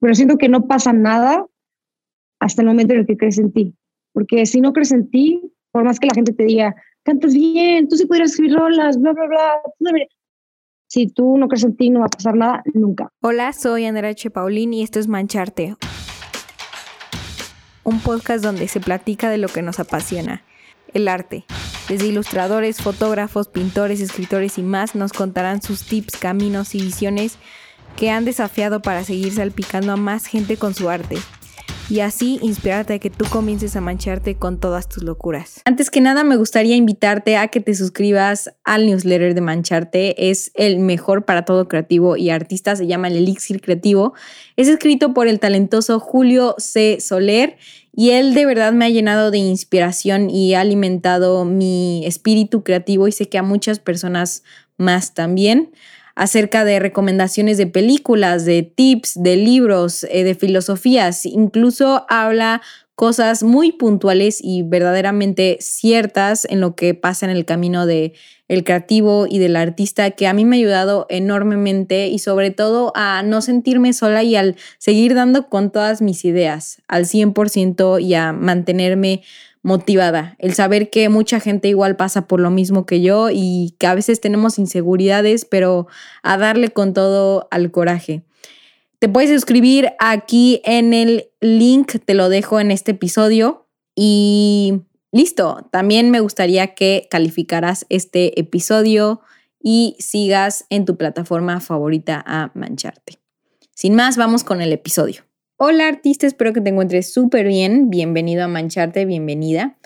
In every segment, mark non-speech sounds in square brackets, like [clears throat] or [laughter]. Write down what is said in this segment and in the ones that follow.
pero siento que no pasa nada hasta el momento en el que crees en ti. Porque si no crees en ti, por más que la gente te diga, cantas bien, tú sí podrías escribir rolas, bla, bla, bla, si tú no crees en ti, no va a pasar nada nunca. Hola, soy Andrea H. Paulín y esto es Mancharte, un podcast donde se platica de lo que nos apasiona, el arte. Desde ilustradores, fotógrafos, pintores, escritores y más nos contarán sus tips, caminos y visiones que han desafiado para seguir salpicando a más gente con su arte y así inspirarte a que tú comiences a mancharte con todas tus locuras. Antes que nada, me gustaría invitarte a que te suscribas al newsletter de Mancharte. Es el mejor para todo creativo y artista, se llama el Elixir Creativo. Es escrito por el talentoso Julio C. Soler y él de verdad me ha llenado de inspiración y ha alimentado mi espíritu creativo y sé que a muchas personas más también acerca de recomendaciones de películas, de tips, de libros, eh, de filosofías. Incluso habla cosas muy puntuales y verdaderamente ciertas en lo que pasa en el camino de el creativo y del artista que a mí me ha ayudado enormemente y sobre todo a no sentirme sola y al seguir dando con todas mis ideas al 100% y a mantenerme motivada, el saber que mucha gente igual pasa por lo mismo que yo y que a veces tenemos inseguridades, pero a darle con todo al coraje. Te puedes suscribir aquí en el link, te lo dejo en este episodio y listo. También me gustaría que calificaras este episodio y sigas en tu plataforma favorita a mancharte. Sin más, vamos con el episodio. Hola artista, espero que te encuentres súper bien. Bienvenido a Mancharte, bienvenida.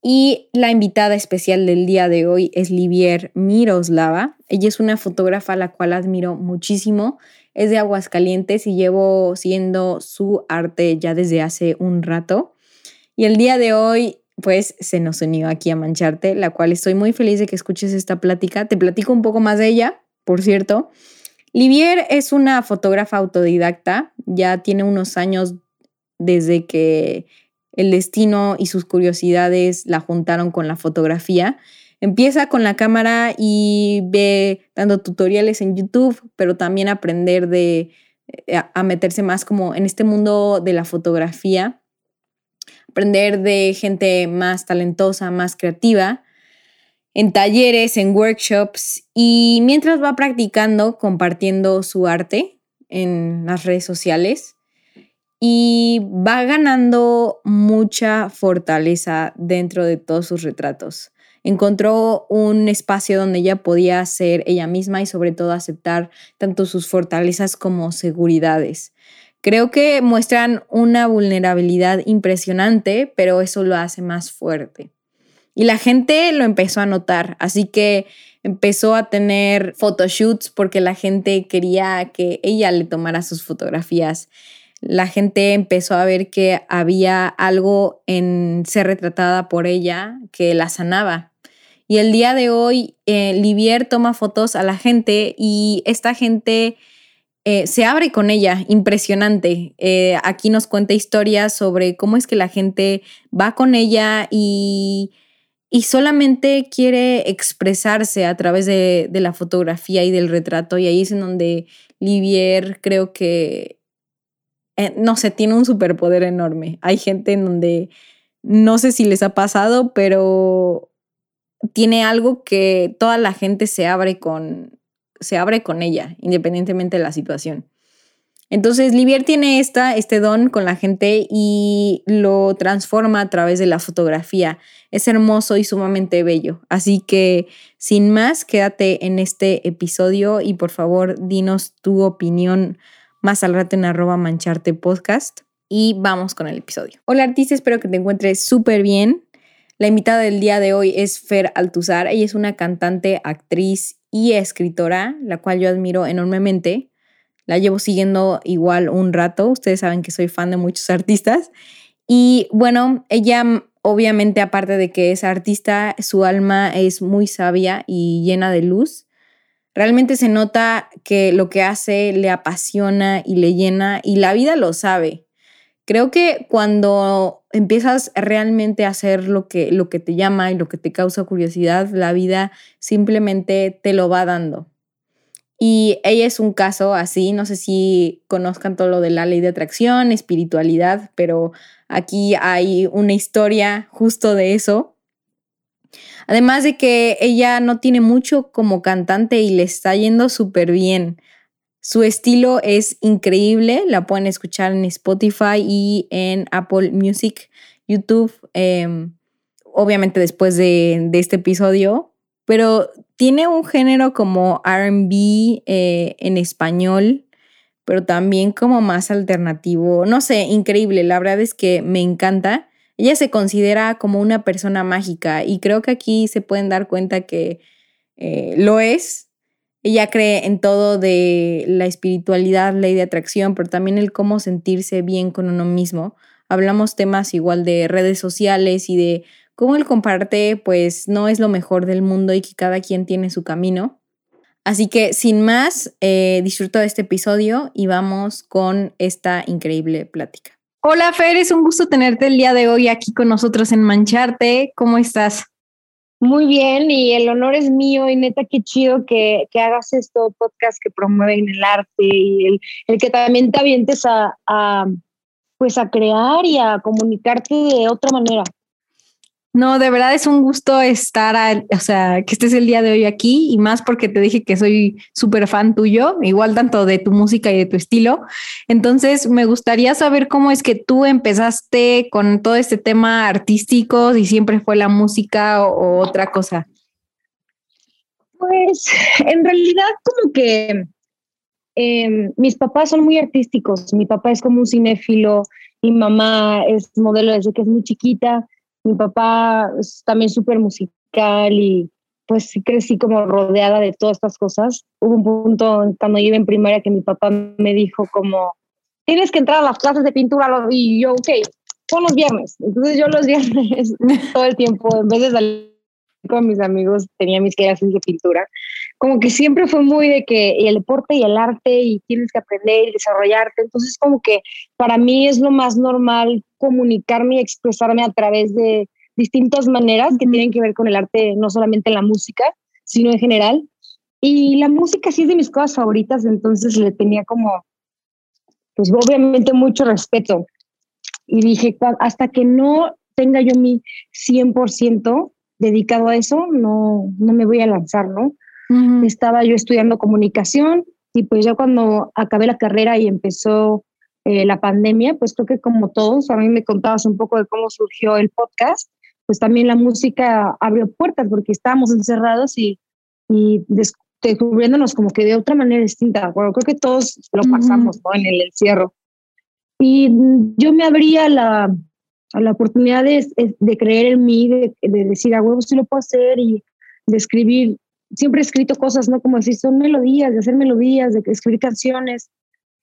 Y la invitada especial del día de hoy es Livier Miroslava. Ella es una fotógrafa a la cual admiro muchísimo. Es de Aguascalientes y llevo siendo su arte ya desde hace un rato. Y el día de hoy, pues se nos unió aquí a Mancharte, la cual estoy muy feliz de que escuches esta plática. Te platico un poco más de ella, por cierto. Livier es una fotógrafa autodidacta, ya tiene unos años desde que el destino y sus curiosidades la juntaron con la fotografía. Empieza con la cámara y ve dando tutoriales en YouTube, pero también aprender de eh, a meterse más como en este mundo de la fotografía, aprender de gente más talentosa, más creativa en talleres, en workshops y mientras va practicando, compartiendo su arte en las redes sociales y va ganando mucha fortaleza dentro de todos sus retratos. Encontró un espacio donde ella podía ser ella misma y sobre todo aceptar tanto sus fortalezas como seguridades. Creo que muestran una vulnerabilidad impresionante, pero eso lo hace más fuerte. Y la gente lo empezó a notar, así que empezó a tener photoshoots porque la gente quería que ella le tomara sus fotografías. La gente empezó a ver que había algo en ser retratada por ella que la sanaba. Y el día de hoy, eh, Livier toma fotos a la gente y esta gente eh, se abre con ella, impresionante. Eh, aquí nos cuenta historias sobre cómo es que la gente va con ella y y solamente quiere expresarse a través de, la fotografía y del retrato. Y ahí es en donde Livier creo que, eh, no sé, tiene un superpoder enorme. Hay gente en donde no sé si les ha pasado, pero tiene algo que toda la gente se abre con, se abre con ella, independientemente de la situación. Entonces, Livier tiene esta, este don con la gente y lo transforma a través de la fotografía. Es hermoso y sumamente bello. Así que, sin más, quédate en este episodio y por favor, dinos tu opinión más al rato en arroba mancharte podcast. Y vamos con el episodio. Hola artista, espero que te encuentres súper bien. La invitada del día de hoy es Fer Altuzar. Ella es una cantante, actriz y escritora, la cual yo admiro enormemente. La llevo siguiendo igual un rato. Ustedes saben que soy fan de muchos artistas. Y bueno, ella obviamente aparte de que es artista, su alma es muy sabia y llena de luz. Realmente se nota que lo que hace le apasiona y le llena y la vida lo sabe. Creo que cuando empiezas realmente a hacer lo que, lo que te llama y lo que te causa curiosidad, la vida simplemente te lo va dando. Y ella es un caso así, no sé si conozcan todo lo de la ley de atracción, espiritualidad, pero aquí hay una historia justo de eso. Además de que ella no tiene mucho como cantante y le está yendo súper bien. Su estilo es increíble, la pueden escuchar en Spotify y en Apple Music, YouTube, em, obviamente después de, este episodio, pero tiene un género como RB eh, en español, pero también como más alternativo, no sé, increíble, la verdad es que me encanta. Ella se considera como una persona mágica y creo que aquí se pueden dar cuenta que eh, lo es, ella cree en todo de la espiritualidad, ley de atracción, pero también el cómo sentirse bien con uno mismo. Hablamos temas igual de redes sociales y de cómo el compararte pues no es lo mejor del mundo y que cada quien tiene su camino. Así que sin más, eh, disfruto de este episodio y vamos con esta increíble plática. Hola Fer, es un gusto tenerte el día de hoy aquí con nosotros en Mancharte. ¿Cómo estás? Muy bien, y el honor es mío, y neta, qué chido que, que hagas esto, podcast que promueven el arte y el, el que también te avientes a, a, pues a crear y a comunicarte de otra manera. No, de verdad es un gusto estar, o sea, que estés el día de hoy aquí y más porque te dije que soy súper fan tuyo, igual tanto de tu música y de tu estilo. Entonces, me gustaría saber cómo es que tú empezaste con todo este tema artístico, si siempre fue la música o, otra cosa. Pues en realidad como que em, mis papás son muy artísticos. Mi papá es como un cinéfilo, mi mamá es modelo desde que es muy chiquita mi papá es también súper musical y pues crecí como rodeada de todas estas cosas. Hubo un punto cuando yo iba en primaria que mi papá me dijo como, tienes que entrar a las clases de pintura y yo, ok, son los viernes. Entonces yo los viernes [laughs] todo el tiempo, en vez de salir con mis amigos, tenía mis clases de pintura. Como que siempre fue muy de que el deporte y el arte y tienes que aprender y desarrollarte. Entonces como que para mí es lo más normal comunicarme y expresarme a través de distintas maneras que tienen que ver con el arte, no solamente la música, sino en general. Y la música sí es de mis cosas favoritas, entonces le tenía como, pues obviamente mucho respeto. Y dije, hasta que no tenga yo mi 100% dedicado a eso, no, no me voy a lanzar, ¿no? Estaba yo estudiando comunicación y pues ya cuando acabé la carrera y empezó eh, la pandemia, pues creo que como todos, a mí me contabas un poco de cómo surgió el podcast, pues también la música abrió puertas porque estábamos encerrados y, y descubriéndonos como que de otra manera distinta. Bueno, creo que todos lo pasamos ¿no? en el encierro. Y yo me abría la, a la oportunidad de, de, creer en mí, de, de decir, a huevo, sí lo puedo hacer y de escribir. Siempre he escrito cosas, ¿no? Como decir, son melodías, de hacer melodías, de escribir canciones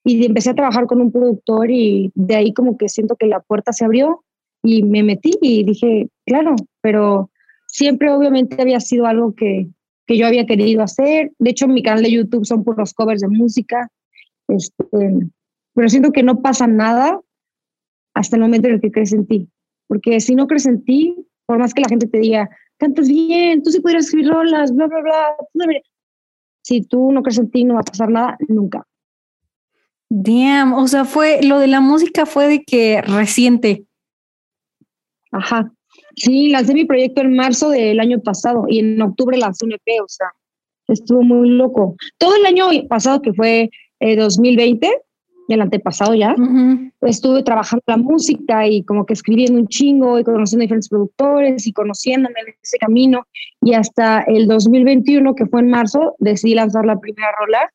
y empecé a trabajar con un productor y de ahí como que siento que la puerta se abrió y me metí y dije, claro, pero siempre obviamente había sido algo que, que yo había querido hacer. De hecho, mi canal de YouTube son puros covers de música, este, pero siento que no pasa nada hasta el momento en el que crees en ti. Porque si no crees en ti, por más que la gente te diga, cantas bien, tú sí podrías escribir rolas, bla, bla, bla, si tú no crees en ti, no va a pasar nada nunca. Damn, o sea, fue lo de la música fue de que reciente. Ajá. Sí, lancé mi proyecto en marzo del año pasado y en octubre lancé un EP, o sea, estuvo muy loco. Todo el año pasado, que fue 2020, eh, el antepasado ya, estuve trabajando la música y como que escribiendo un chingo y conociendo diferentes productores y conociéndome en ese camino. Y hasta el 2021, que fue en marzo, decidí lanzar la primera rola.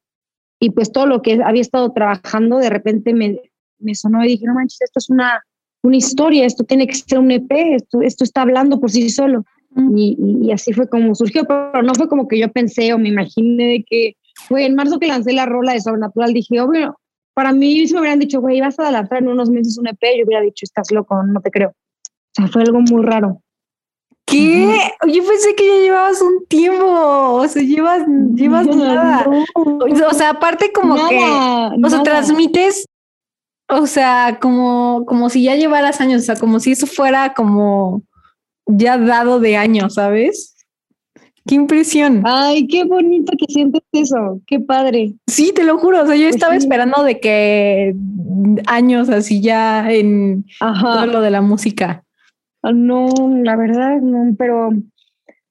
Y pues todo lo que había estado trabajando de repente me, me sonó y dije, no manches, esto es una, una historia, esto tiene que ser un EP, esto, esto está hablando por sí solo. Y, y, así fue como surgió, pero no fue como que yo pensé o me imaginé de que, fue en marzo que lancé la rola de Sobrenatural, dije, obvio, para mí si me hubieran dicho, güey, vas a lanzar en unos meses un EP, yo hubiera dicho, estás loco, no te creo. O sea, fue algo muy raro. ¿Qué? Yo pensé que ya llevabas un tiempo. O sea, llevas, llevas nada. O sea, aparte como que, o sea, transmites, o sea, como, como si ya llevaras años, o sea, como si eso fuera como ya dado de años, ¿sabes? Qué impresión. Ay, qué bonito que sientes eso. Qué padre. Sí, te lo juro. O sea, yo pues estaba esperando de que años así ya en todo lo de la música. Ah, no, la verdad, no, pero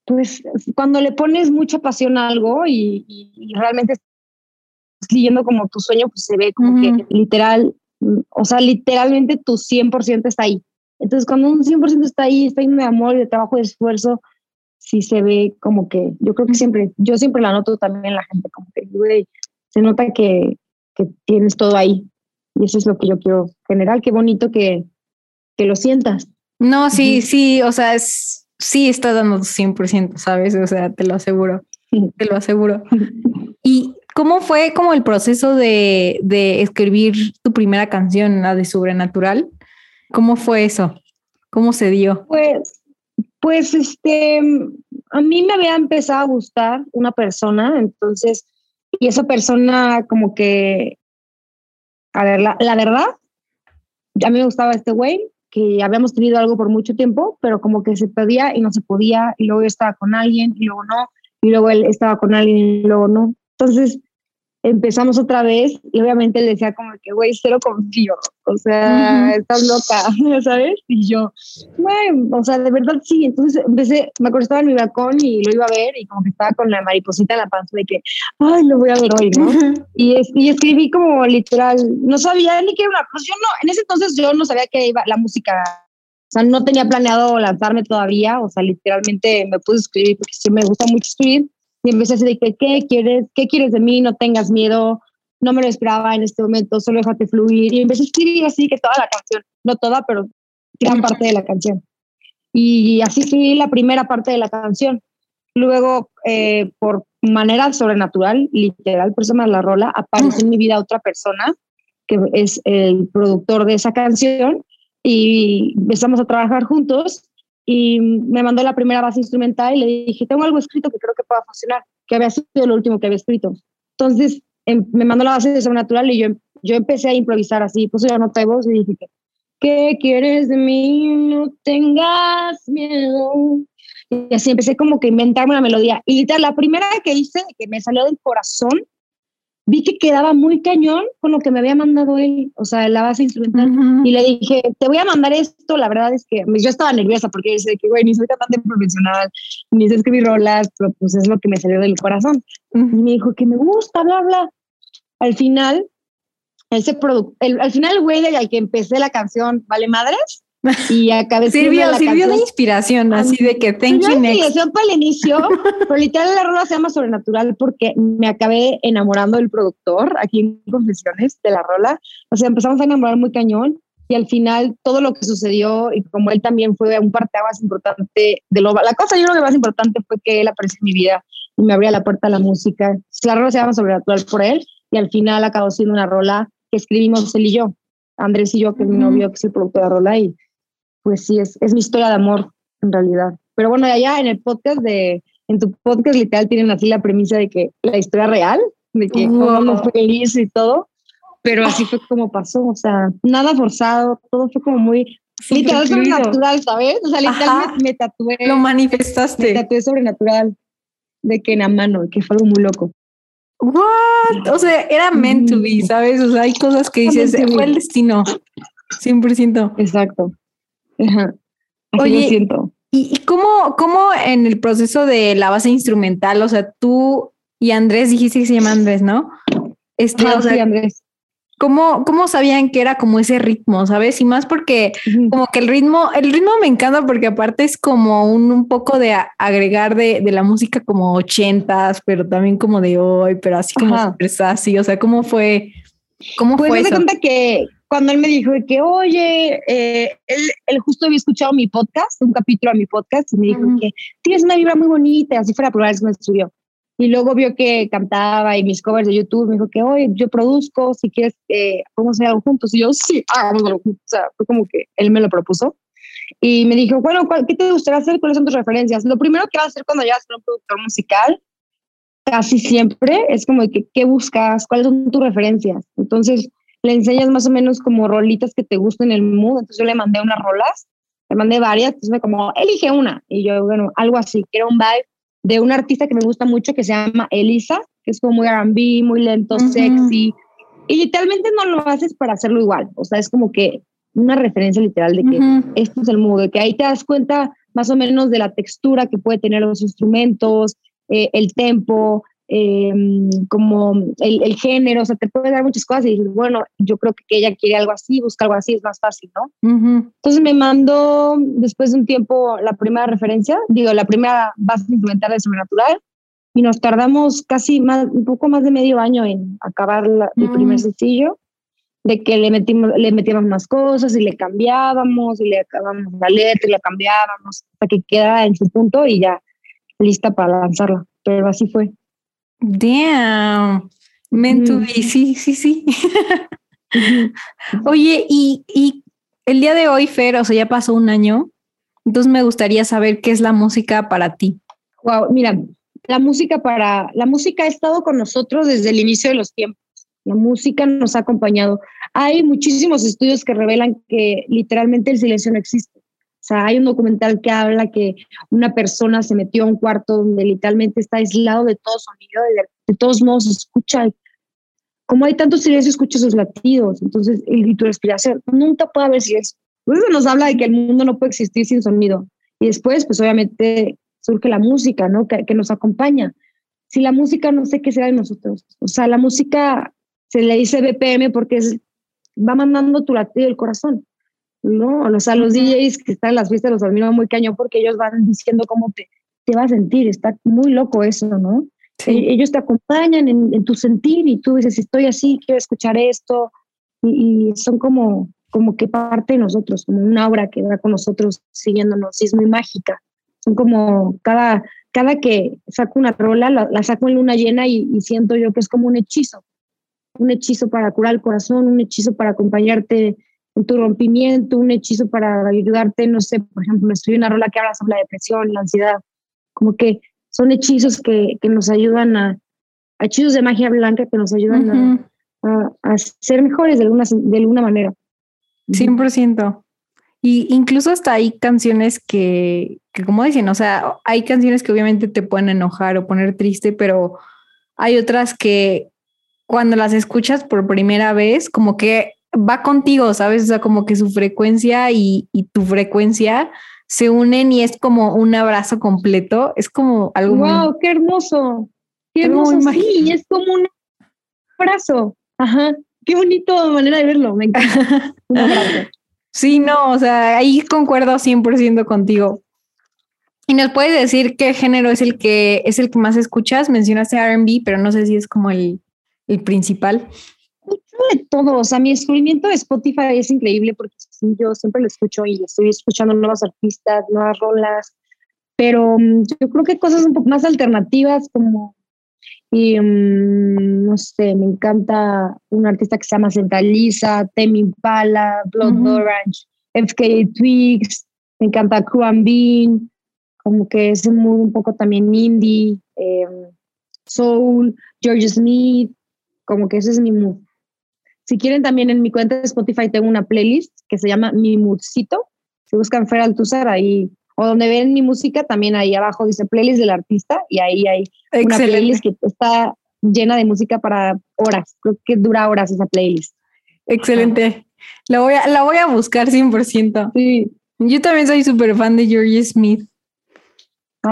pues cuando le pones mucha pasión a algo y, realmente siguiendo como tu sueño, pues se ve como que literal, o sea, literalmente tu 100% está ahí. Entonces, cuando un 100% está ahí, está lleno de amor y de trabajo y de esfuerzo, sí se ve como que, yo creo que siempre, yo siempre la noto también la gente, como que, se nota que, que tienes todo ahí. Y eso es lo que yo quiero generar. Qué bonito que, que lo sientas. No, sí, sí, o sea, es, sí está dando 100%, ¿sabes? O sea, te lo aseguro, te lo aseguro. [laughs] ¿Y cómo fue como el proceso de, de escribir tu primera canción, la de Sobrenatural? ¿Cómo fue eso? ¿Cómo se dio? Pues, pues este, a mí me había empezado a gustar una persona, entonces, y esa persona como que, a ver, la, la verdad, a mí me gustaba este güey, que habíamos tenido algo por mucho tiempo, pero como que se pedía y no se podía, y luego yo estaba con alguien y luego no, y luego él estaba con alguien y luego no. Entonces empezamos otra vez y obviamente él decía como que, güey, cero confío, o sea, estás loca, [laughs] ¿sabes? Y yo, güey, o sea, de verdad sí. Entonces empecé, me acuerdo estaba en mi balcón y lo iba a ver y como que estaba con la mariposita en la panza de que, ay, lo voy a ver hoy, ¿no? y, y escribí como literal, no sabía ni qué era una, pues yo no, en ese entonces yo no sabía que iba la música. O sea, no tenía planeado lanzarme todavía, o sea, literalmente me puse a escribir porque sí me gusta mucho escribir y empecé a decir que, ¿qué quieres? ¿Qué quieres de mí? No tengas miedo, no me lo esperaba en este momento, solo déjate fluir. Y empecé a escribir así que toda la canción, no toda, pero gran parte de la canción. Y así escribí la primera parte de la canción. Luego, eh, por manera sobrenatural, literal, por eso me la rola, aparece en mi vida otra persona que es el productor de esa canción y empezamos a trabajar juntos y me mandó la primera base instrumental y le dije, tengo algo escrito que creo que pueda funcionar, que había sido lo último que había escrito. Entonces em, me mandó la base de sobrenatural y yo, yo empecé a improvisar así, puse la nota de voz y dije, ¿qué quieres de mí? No tengas miedo. Y así empecé como que a inventarme una melodía. Y la primera que hice, que me salió del corazón, vi que quedaba muy cañón con lo que me había mandado él, o sea, la base instrumental. Y le dije, te voy a mandar esto. La verdad es que yo estaba nerviosa porque dice que, güey, ni soy cantante profesional, ni sé escribir rolas, pero pues es lo que me salió del corazón. Y me dijo que me gusta, bla, bla. Al final, ese producto, al final güey al que empecé la canción, ¿vale madres? Y acabé sirvió, sirvió de inspiración, así de que thank you next. inspiración para el inicio, [laughs] pero literal la rola se llama Sobrenatural porque me acabé enamorando del productor aquí en Confesiones de la rola. O sea, empezamos a enamorar muy cañón y al final todo lo que sucedió y como él también fue un más importante de lo la cosa yo creo que más importante fue que él apareció en mi vida y me abría la puerta a la música. La rola se llama Sobrenatural por él y al final acabó siendo una rola que escribimos él y yo. Andrés y yo, que es mi novio, que es el productor de la rola, y pues sí, es, es mi historia de amor, en realidad. Pero bueno, allá en el podcast de, en tu podcast literal tienen así la premisa de que la historia real, de que wow. fue feliz y todo, pero así fue como pasó, o sea, nada forzado, todo fue como muy literal sobrenatural, ¿sabes? O sea, literal me, tatué. Lo manifestaste. Me tatué sobrenatural de que en la mano, que fue algo muy loco. What? O sea, era meant to be, ¿sabes? O sea, hay cosas que dices, fue el destino. 100%. Exacto. Oye, siento. ¿y cómo, cómo en el proceso de la base instrumental, o sea, tú y Andrés, dijiste que se llama Andrés, ¿no? Este, o sea, Andrés. ¿cómo, ¿Cómo sabían que era como ese ritmo, sabes? Y más porque como que el ritmo, el ritmo me encanta porque aparte es como un, un poco de agregar de, de, la música como ochentas, pero también como de hoy, pero así como así, o sea, ¿cómo fue? ¿Cómo pues fue eso? cuenta que cuando él me dijo que, oye, eh, él, justo había escuchado mi podcast, un capítulo de mi podcast, y me dijo que tienes una vibra muy bonita, así fuera probar eso me estudió. Y luego vio que cantaba y mis covers de YouTube, me dijo que, oye, yo produzco, si quieres, eh, podemos hacer algo juntos. Y yo, sí, hagámoslo juntos. O sea, fue como que él me lo propuso. Y me dijo, bueno, ¿qué te gustaría hacer? ¿Cuáles son tus referencias? Lo primero que vas a hacer cuando llegas con un productor musical, casi siempre, es como que, ¿qué buscas? ¿Cuáles son tus referencias? Entonces, le enseñas más o menos como rolitas que te gusten el mood. Entonces yo le mandé unas rolas, le mandé varias, entonces me como, elige una. Y yo, bueno, algo así, que era un vibe de una artista que me gusta mucho que se llama Elisa, que es como muy R&B, muy lento, sexy. Y literalmente no lo haces para hacerlo igual. O sea, es como que una referencia literal de que esto es el mood, de que ahí te das cuenta más o menos de la textura que puede tener los instrumentos, eh, el tempo, em, como el, género, o sea, te puede dar muchas cosas y dices, bueno, yo creo que ella quiere algo así, busca algo así, es más fácil, ¿no? Entonces me mandó después de un tiempo la primera referencia, digo, la primera base instrumental de Sobrenatural, y nos tardamos casi más, un poco más de medio año en acabar el primer mm. sencillo, de que le metimos, le metíamos más cosas y le cambiábamos y le acabamos la letra y la cambiábamos hasta que queda en su punto y ya lista para lanzarla. Pero así fue. Damn. Meant sí, sí, sí. Oye, y, y el día de hoy, Fer, o sea, ya pasó un año, entonces me gustaría saber qué es la música para ti. Wow, mira, la música para la música ha estado con nosotros desde el inicio de los tiempos. La música nos ha acompañado. Hay muchísimos estudios que revelan que literalmente el silencio no existe. Sea, hay un documental que habla que una persona se metió a un cuarto donde literalmente está aislado de todo sonido, de, de todos modos escucha. Como hay tanto silencio, escucha sus latidos, entonces, y tu respiración. Nunca puede haber silencio. Eso nos habla de que el mundo no puede existir sin sonido. Y después, pues obviamente, surge la música, ¿no? Que, que, nos acompaña. Si la música no sé qué será de nosotros. O sea, la música se le dice BPM porque es, va mandando tu latido del corazón, ¿no? O sea, los DJs que están en las fiestas los admiro muy cañón porque ellos van diciendo cómo te, te va a sentir. Está muy loco eso, ¿no? E, ellos te acompañan en, tu sentir y tú dices, estoy así, quiero escuchar esto. Y, y, son como, como que parte de nosotros, como una obra que va con nosotros siguiéndonos y es muy mágica son como cada, cada que saco una rola, la, saco en luna llena y, siento yo que es como un hechizo, un hechizo para curar el corazón, un hechizo para acompañarte tu rompimiento, un hechizo para ayudarte, no sé, por ejemplo, estoy una rola que habla sobre la depresión, la ansiedad, como que son hechizos que, que nos ayudan a, hechizos de magia blanca que nos ayudan a, a, ser mejores de alguna, de alguna manera. 100%. Y incluso hasta hay canciones que, que, como dicen, o sea, hay canciones que obviamente te pueden enojar o poner triste, pero hay otras que cuando las escuchas por primera vez, como que va contigo, ¿sabes? O sea, como que su frecuencia y, y tu frecuencia se unen y es como un abrazo completo. Es como algo. ¡Wow! ¡Qué hermoso! ¡Qué hermoso! Sí, es como un abrazo. Ajá. Qué bonito manera de verlo. Me encanta. [laughs] un abrazo. Sí, no, o sea, ahí concuerdo 100% contigo. ¿Y nos puedes decir qué género es el que es el que más escuchas? Mencionaste R&B, pero no sé si es como el, el principal. De todo, o sea, mi descubrimiento de Spotify es increíble porque yo siempre lo escucho y estoy escuchando nuevas artistas, nuevas rolas, pero mm, yo creo que cosas un poco más alternativas como y mm, no sé, me encanta un artista que se llama Centraliza, Temi Impala, Blood Orange, FK Twigs, me encanta Kuan Bean, como que es un poco también indie, em, soul, George Smith, como que ese es mi mood. Si quieren también en mi cuenta de Spotify tengo una playlist que se llama Mi Moodcito. Si buscan Fer Altuzar ahí o donde ven mi música, también ahí abajo dice playlist del artista y ahí hay una playlist que está llena de música para horas. Creo que dura horas esa playlist. Excelente. La voy a, la voy a buscar 100%. Sí. Yo también soy súper fan de Georgie Smith.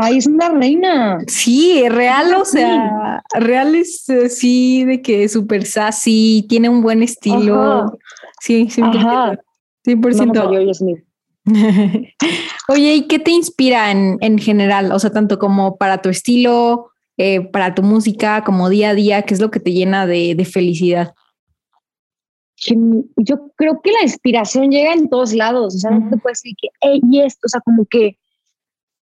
Ay, es una reina. Sí, real, o sea, real es eh, sí, de que es súper sassy, tiene un buen estilo. Sí, 100%. 100%. Smith. Oye, ¿y qué te inspira en, en, general? O sea, tanto como para tu estilo, eh, para tu música, como día a día, ¿qué es lo que te llena de, de felicidad? Yo creo que la inspiración llega en todos lados, o sea, no te puedes decir que, hey, y esto, o sea, como que,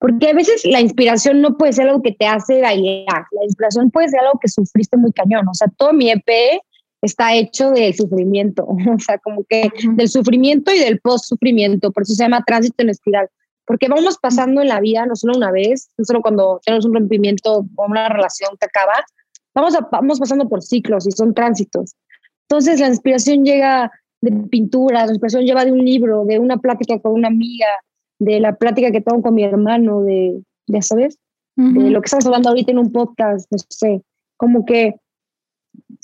porque a veces la inspiración no puede ser algo que te hace bailar, la inspiración puede ser algo que sufriste muy cañón, o sea, todo mi EP está hecho del sufrimiento, [laughs] o sea, como que del sufrimiento y del post-sufrimiento, por eso se llama tránsito en espiral, porque vamos pasando en la vida, no solo una vez, no solo cuando tenemos un rompimiento o una relación que acaba, vamos, a, vamos pasando por ciclos y son tránsitos. Entonces la inspiración llega de pintura, la inspiración lleva de un libro, de una plática con una amiga, de la plática que tengo con mi hermano, de, ya sabes, de lo que estamos hablando ahorita en un podcast, no sé, como que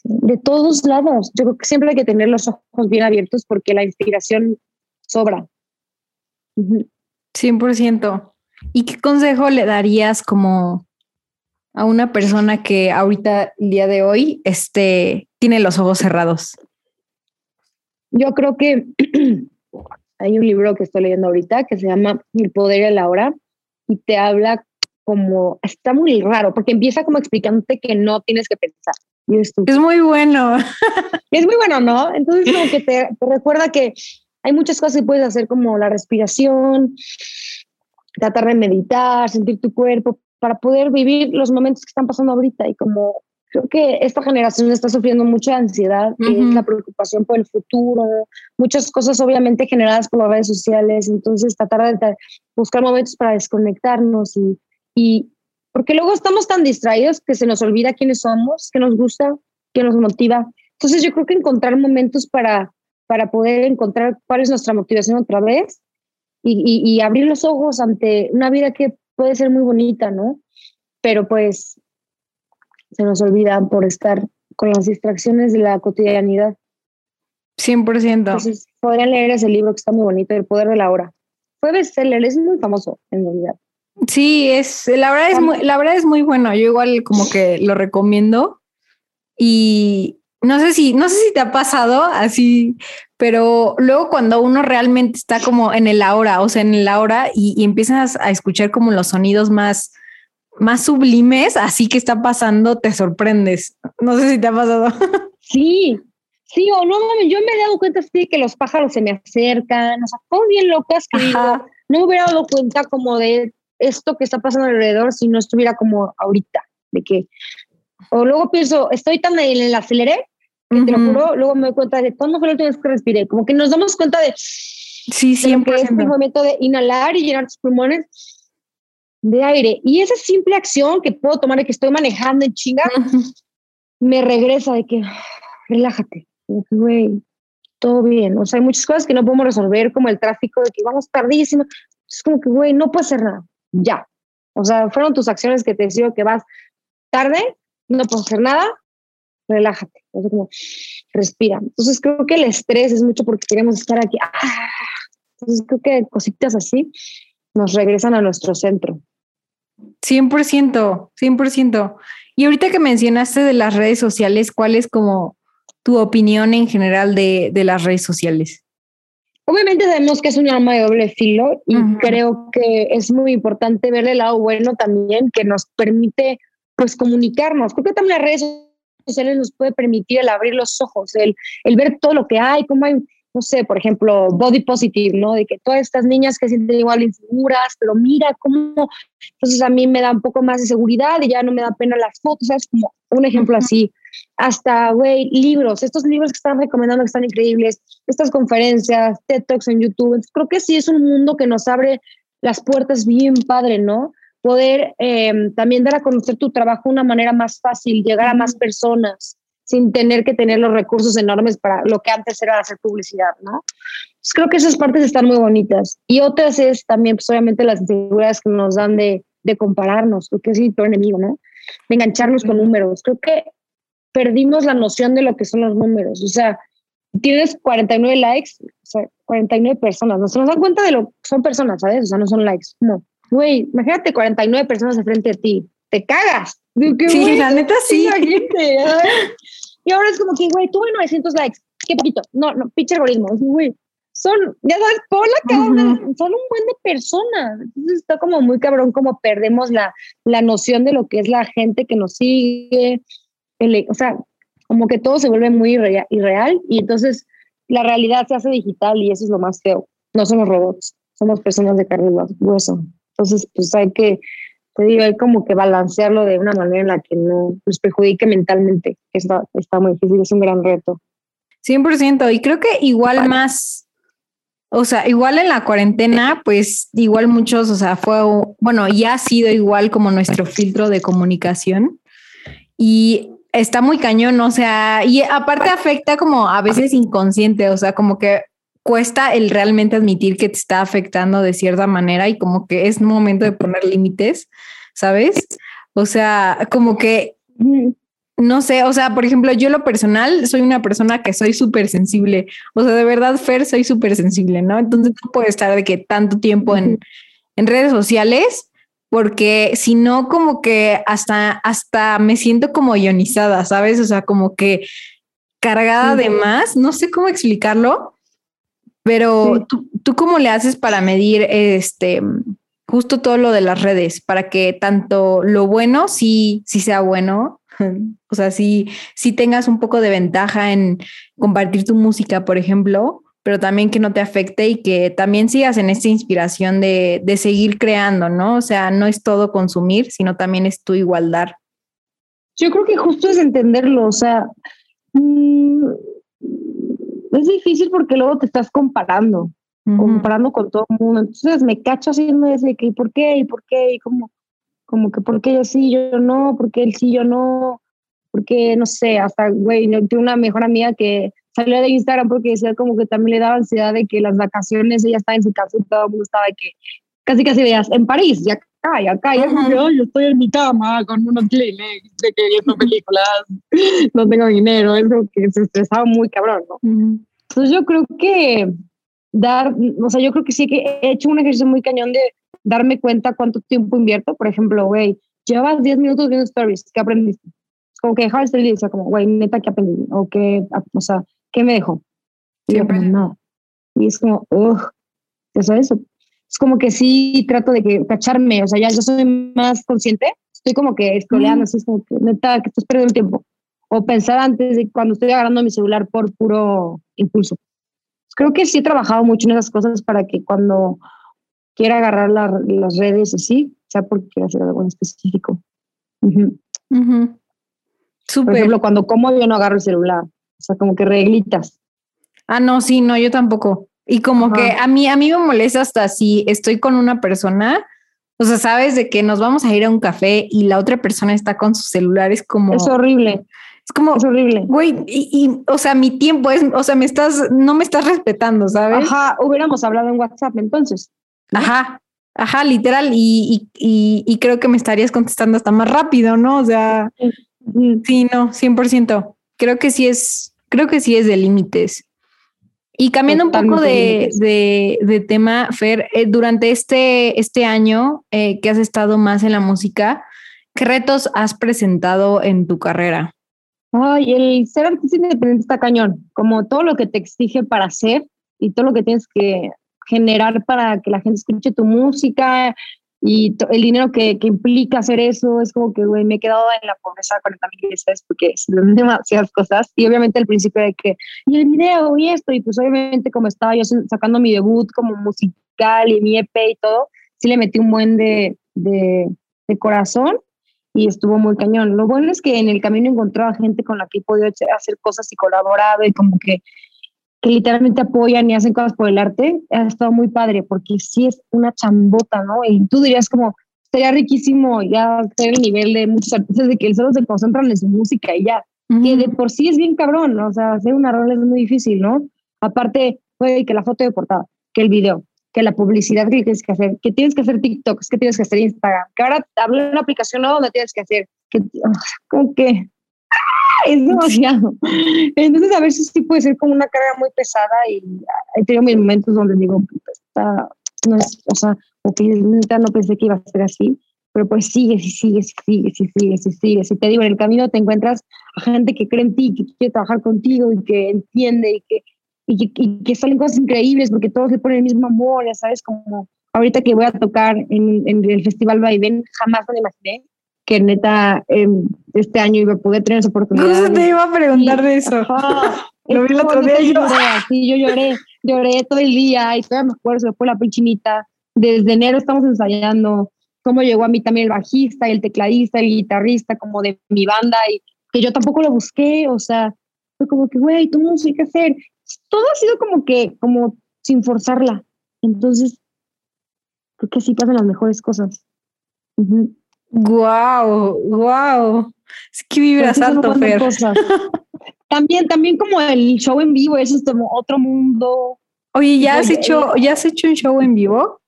de todos lados. Yo creo que siempre hay que tener los ojos bien abiertos porque la inspiración sobra. 100%. ¿Y qué consejo le darías como a una persona que ahorita, el día de hoy, este, tiene los ojos cerrados? Yo creo que [clears throat] hay un libro que estoy leyendo ahorita que se llama El poder de la hora y te habla como, está muy raro, porque empieza como explicándote que no tienes que pensar. es muy bueno. [laughs] es muy bueno, ¿no? Entonces como que te, recuerda que hay muchas cosas que puedes hacer como la respiración, tratar de meditar, sentir tu cuerpo, para poder vivir los momentos que están pasando ahorita y como creo que esta generación está sufriendo mucha ansiedad, la preocupación por el futuro, muchas cosas obviamente generadas por las redes sociales, entonces tratar de buscar momentos para desconectarnos y, y porque luego estamos tan distraídos que se nos olvida quiénes somos, qué nos gusta, qué nos motiva. Entonces yo creo que encontrar momentos para, para poder encontrar cuál es nuestra motivación otra vez y, y, abrir los ojos ante una vida que puede ser muy bonita, ¿no? Pero pues se nos olvida por estar con las distracciones de la cotidianidad. 100%. Entonces, podrían leer ese libro que está muy bonito, El Poder de la Hora. Fue bestseller, es muy famoso en realidad. Sí, es, la verdad es muy, la verdad es muy bueno. Yo igual como que lo recomiendo. Y no sé si, no sé si te ha pasado así, pero luego cuando uno realmente está como en el ahora, o sea, en el ahora y, y empiezas a escuchar como los sonidos más, más sublimes, así que está pasando, te sorprendes. No sé si te ha pasado. [laughs] Sí, sí, o no yo me he dado cuenta así que los pájaros se me acercan, o sea, cosas bien locas que no me hubiera dado cuenta como de esto que está pasando alrededor si no estuviera como ahorita, de que, o luego pienso, estoy tan en el aceleré, que te lo juro, luego me doy cuenta de cuándo fue la última vez que respiré, como que nos damos cuenta de, sí, siempre es el momento de inhalar y llenar tus pulmones de aire. Y esa simple acción que puedo tomar de que estoy manejando en chinga, me regresa de que relájate, güey, todo bien. O sea, hay muchas cosas que no podemos resolver, como el tráfico, de que vamos tardísimo. Es como que, güey, no puede hacer nada ya. O sea, fueron tus acciones que te decían que vas tarde, no puedo hacer nada, relájate. O sea, como respira. Entonces creo que el estrés es mucho porque queremos estar aquí. ¡Ah! Entonces creo que cositas así nos regresan a nuestro centro. 100%, 100%. Y ahorita que mencionaste de las redes sociales, ¿cuál es como tu opinión en general de, de las redes sociales? Obviamente sabemos que es un arma de doble filo y creo que es muy importante verle el lado bueno también que nos permite pues comunicarnos. Creo que también las redes sociales nos puede permitir el abrir los ojos, el, el ver todo lo que hay, cómo hay, no sé, por ejemplo, body positive, ¿no? De que todas estas niñas que sienten igual inseguras, pero mira cómo, entonces a mí me da un poco más de seguridad y ya no me da pena las fotos, es como un ejemplo así hasta, güey, libros, estos libros que están recomendando que están increíbles, estas conferencias, TED Talks en YouTube. creo que sí es un mundo que nos abre las puertas bien padre, ¿no? Poder em, también dar a conocer tu trabajo de una manera más fácil, llegar a más personas sin tener que tener los recursos enormes para lo que antes era hacer publicidad, ¿no? Pues creo que esas partes están muy bonitas. Y otras es también, pues obviamente, las inseguridades que nos dan de, de compararnos, creo que es el enemigo, ¿no? De engancharnos con números. Creo que perdimos la noción de lo que son los números. O sea, tienes 49 likes, o sea, 49 personas. No se nos dan cuenta de lo que son personas, ¿sabes? O sea, no son likes. No. Güey, imagínate 49 personas frente a ti. Te cagas. Sí, la neta [laughs] sí. y ahora es como que, güey, tuve 900 likes. Qué poquito. No, no, pinche algoritmo. Güey, son, ya sabes, por la cabra, son un buen de personas. Entonces está como muy cabrón como perdemos la, la noción de lo que es la gente que nos sigue, o sea, como que todo se vuelve muy irreal y entonces la realidad se hace digital y eso es lo más feo. No somos robots, somos personas de carne y hueso. Entonces, pues hay que, te digo, hay como que balancearlo de una manera en la que no nos perjudique mentalmente. Está, está muy difícil, es un gran reto. 100%, y creo que igual más, o sea, igual en la cuarentena, pues igual muchos, o sea, fue, bueno, ya ha sido igual como nuestro filtro de comunicación. Y está muy cañón, o sea, y aparte afecta como a veces inconsciente, o sea, como que cuesta el realmente admitir que te está afectando de cierta manera y como que es momento de poner límites. ¿sabes? O sea, como que no sé, o sea, por ejemplo, yo lo personal soy una persona que soy súper sensible. O sea, de verdad, Fer, soy súper sensible, ¿no? Entonces no puedo estar de que tanto tiempo en, en redes sociales, porque si no, como que hasta, hasta me siento como ionizada, ¿sabes? O sea, como que cargada de más, no sé cómo explicarlo, pero ¿tú, ¿tú cómo le haces para medir este justo todo lo de las redes, para que tanto lo bueno sí, sí sea bueno [laughs] o sea, si, si tengas un poco de ventaja en compartir tu música, por ejemplo, pero también que no te afecte y que también sigas en esta inspiración de, de seguir creando, ¿no? O sea, no es todo consumir, sino también es tu igualdad. Yo creo que justo es entenderlo, o sea, mm, es difícil porque luego te estás comparando, comparando con todo el mundo. Entonces me cacho haciendo ese que, ¿y por qué? ¿Y por qué? ¿Y cómo? como que porque yo sí, yo no, porque él sí, yo no, porque no sé, hasta, güey, tengo una mejor amiga que salió de Instagram porque decía como que también le daba ansiedad de que las vacaciones ella estaba en su casa y todo el mundo estaba de que casi casi veías en París, ya acá, y acá, y yo, yo estoy en mi cama con unos Kleenex de que viendo películas, [laughs] no tengo dinero, eso que se estresaba muy cabrón, ¿no? Entonces yo creo que dar, o sea, yo creo que sí que he hecho un ejercicio muy cañón de darme cuenta cuánto tiempo invierto. Por ejemplo, güey, llevas 10 minutos viendo stories, ¿qué aprendiste? Como que dejar el y como, güey, neta, ¿qué aprendí? O qué, o sea, ¿qué me dejó? Y yo, como, nada. Y es como, uff, eso es. Es como que sí trato de que cacharme, o sea, ya yo soy más consciente, estoy como que scrolleando, así es como que neta, que estás perdiendo el tiempo. O pensar antes de cuando estoy agarrando mi celular por puro impulso. Creo que sí he trabajado mucho en esas cosas para que cuando quiera agarrar las redes así, sea porque quiera hacer algo en específico. Por ejemplo, cuando como yo no agarro el celular, o sea, como que reglitas. Ah, no, sí, no, yo tampoco. Y como que a mí, a mí me molesta hasta si estoy con una persona, o sea, sabes de que nos vamos a ir a un café y la otra persona está con su celular, es como... Es horrible. Es como, es horrible. Güey, y, y, o sea, mi tiempo es, o sea, me estás, no me estás respetando, ¿sabes? Ajá, hubiéramos hablado en WhatsApp entonces. Ajá, ajá, literal. Y, y, y, creo que me estarías contestando hasta más rápido, ¿no? O sea, sí, no, 100%. Creo que sí es, creo que sí es de límites. Y cambiando un poco de, de, de, tema, Fer, eh, durante este, este año eh, que has estado más en la música, ¿qué retos has presentado en tu carrera? Ay, el ser artista independiente está cañón, como todo lo que te exige para hacer y todo lo que tienes que generar para que la gente escuche tu música y el dinero que, que, implica hacer eso, es como que, güey, me he quedado en la pobreza 40 mil veces porque son demasiadas cosas. Y obviamente al principio de que, y el video y esto, y pues obviamente como estaba yo sacando mi debut como musical y mi EP y todo, sí le metí un buen de, de, de corazón y estuvo muy cañón. Lo bueno es que en el camino encontraba gente con la que podido hacer cosas y colaborado y como que que literalmente apoyan y hacen cosas por el arte, ha estado muy padre, porque sí es una chambota, ¿no? Y tú dirías como, sería riquísimo ya tener el nivel de muchos artistas de que solo se concentran en su música y ya, que de por sí es bien cabrón, ¿no? o sea, hacer una rola es muy difícil, ¿no? Aparte, puede que la foto de portada, que el video, que la publicidad que tienes que hacer, que tienes que hacer TikToks, que tienes que hacer Instagram, que ahora habla una aplicación nueva donde tienes que hacer, que, como que es [laughs] demasiado. Entonces, a veces sí puede ser como una carga muy pesada y he tenido mis momentos donde digo, está, no es, o sea, ok, no pensé que iba a ser así, pero pues sigues y sigues y sigues y sigues y sigues. Y te digo, en el camino te encuentras a gente que cree en ti, que quiere trabajar contigo y que entiende y que, y que, y que salen cosas increíbles porque todos le ponen el mismo amor, ya sabes, como ahorita que voy a tocar en, en el Festival Vaivén, jamás me imaginé que neta em, este año iba a poder tener esa oportunidad. Justo te iba a preguntar de eso. [laughs] Lo vi el otro día. Yo lloré, sí, yo lloré, lloré todo el día y todavía me acuerdo, se fue la pinchinita. Desde enero estamos ensayando cómo llegó a mí también el bajista, el tecladista, el guitarrista, como de mi banda, y que yo tampoco lo busqué, o sea, fue como que, güey, tú no sé qué hacer. Todo ha sido como que, como sin forzarla. Entonces, creo que así pasan las mejores cosas. Wow, wow. Es que vibras alto, Fer. [laughs] también, también como el show en vivo, eso es como otro mundo. Oye, ¿ya has hecho, ya has hecho un show en vivo?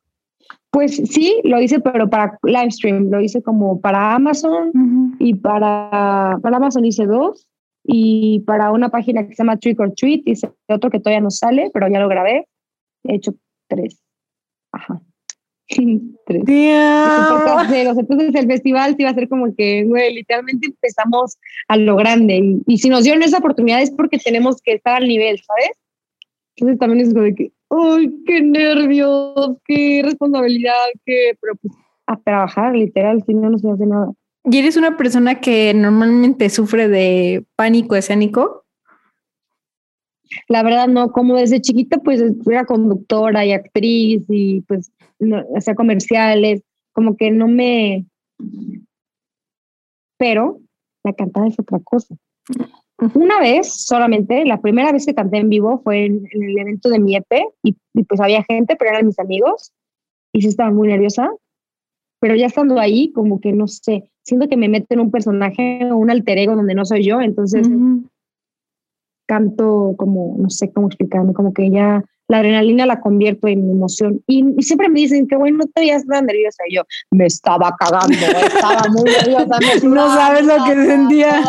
Pues sí, lo hice, pero para live stream, lo hice como para Amazon y para, para Amazon hice dos y para una página que se llama Trick or Treat hice otro que todavía no sale, pero ya lo grabé. He hecho tres. Ajá. [laughs] tres. Entonces el festival sí va a ser como que, güey, literalmente empezamos a lo grande y, y si nos dieron esa oportunidad es porque tenemos que estar al nivel, ¿sabes? Entonces también es como de que, ¡ay, qué nervios! ¡Qué responsabilidad! ¡Qué! Pero pues a trabajar, literal, si no, no se hace nada. ¿Y eres una persona que normalmente sufre de pánico escénico? La verdad no, como desde chiquita pues era conductora y actriz y pues hacía comerciales, como que no me... Pero la cantada es otra cosa. Una vez solamente, la primera vez que canté en vivo fue en, el evento de mi EP y, pues había gente, pero eran mis amigos y sí estaba muy nerviosa. Pero ya estando ahí, como que no sé, siento que me meto en un personaje o un alter ego donde no soy yo, entonces canto como, no sé cómo explicarme, como que ya la adrenalina la convierto en emoción. Y, siempre me dicen que, bueno, no te veías tan nerviosa. Y yo, me estaba cagando, estaba muy nerviosa. [laughs] no sabes lo que sentía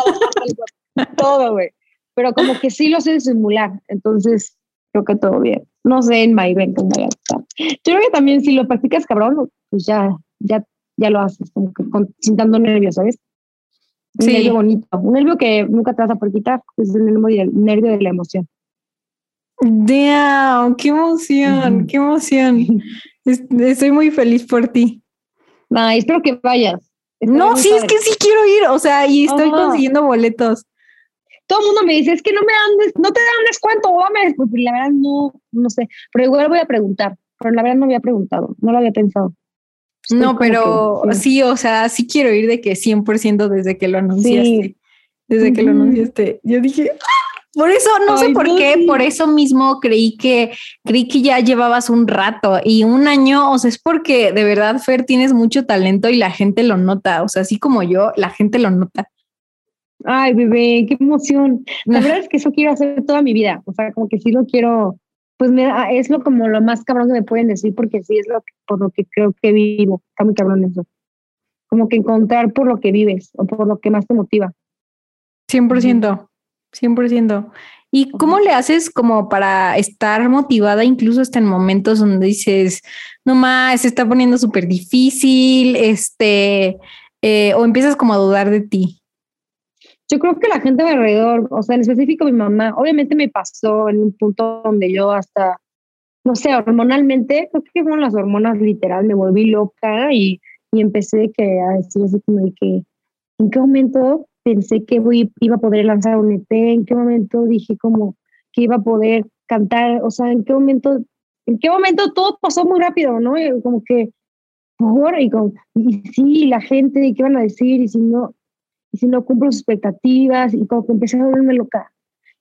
[laughs] todo, güey. Pero como que sí lo sé simular, entonces creo que todo bien. No sé en Mayben cómo voy a estar. Yo creo que también si lo practicas cabrón, pues ya, ya, ya lo haces, como que con, sintiendo nervios, ¿sabes? Un nervio bonito, un nervio que nunca te vas a poder quitar, es el nervio de la emoción. Damn, qué emoción, qué emoción. Estoy muy feliz por ti. Ay, espero que vayas. no, sí, es que sí quiero ir, o sea, y estoy consiguiendo boletos todo el mundo me dice, es que no me dan, no te dan descuento, dame. Pues la verdad no, no sé, pero igual voy a preguntar, pero la verdad no había preguntado, no lo había pensado. no, pero sí. o sea, sí quiero ir de que 100% desde que lo anunciaste. Desde que lo anunciaste. Yo dije, ¡Ah! Por eso, no sé por qué, por eso mismo creí que, creí que ya llevabas un rato y un año, o sea, es porque de verdad, Fer, tienes mucho talento y la gente lo nota, o sea, así como yo, la gente lo nota. Ay, bebé, qué emoción. La verdad es que eso quiero hacer toda mi vida. O sea, como que sí lo quiero, pues me es lo como lo más cabrón que me pueden decir, porque sí es lo por lo que creo que vivo. Está muy cabrón eso. Como que encontrar por lo que vives o por lo que más te motiva. 100%, 100%. ¿Y cómo le haces como para estar motivada incluso hasta en momentos donde dices, no más, se está poniendo súper difícil, este, eh, o empiezas como a dudar de ti? Yo creo que la gente alrededor, o sea, en específico mi mamá, obviamente me pasó en un punto donde yo hasta, no sé, hormonalmente, creo que fueron las hormonas literal, me volví loca y, y empecé que, a decir así como de que, ¿en qué momento pensé que voy, iba a poder lanzar un EP? ¿En qué momento dije como que iba a poder cantar? O sea, ¿en qué momento, en qué momento todo pasó muy rápido, ¿no? como que, por y, como, y sí, la gente, ¿y qué van a decir? Y si no, y si no cumplo sus expectativas y como que empecé a volverme loca.